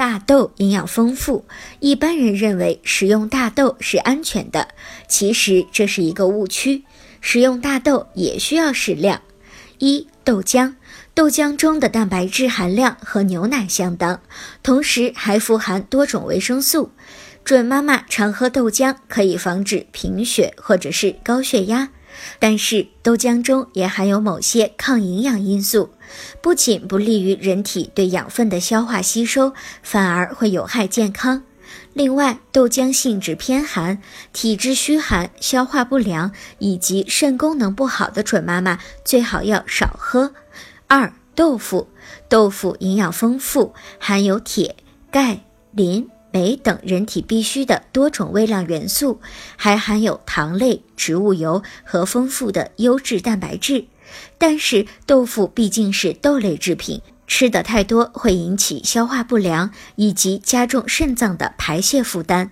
大豆营养丰富，一般人认为食用大豆是安全的，其实这是一个误区。食用大豆也需要适量。一、豆浆，豆浆中的蛋白质含量和牛奶相当，同时还富含多种维生素。准妈妈常喝豆浆可以防止贫血或者是高血压。但是豆浆中也含有某些抗营养因素，不仅不利于人体对养分的消化吸收，反而会有害健康。另外，豆浆性质偏寒，体质虚寒、消化不良以及肾功能不好的准妈妈最好要少喝。二、豆腐，豆腐营养丰富，含有铁、钙、磷。镁等人体必需的多种微量元素，还含有糖类、植物油和丰富的优质蛋白质。但是豆腐毕竟是豆类制品，吃的太多会引起消化不良以及加重肾脏的排泄负担。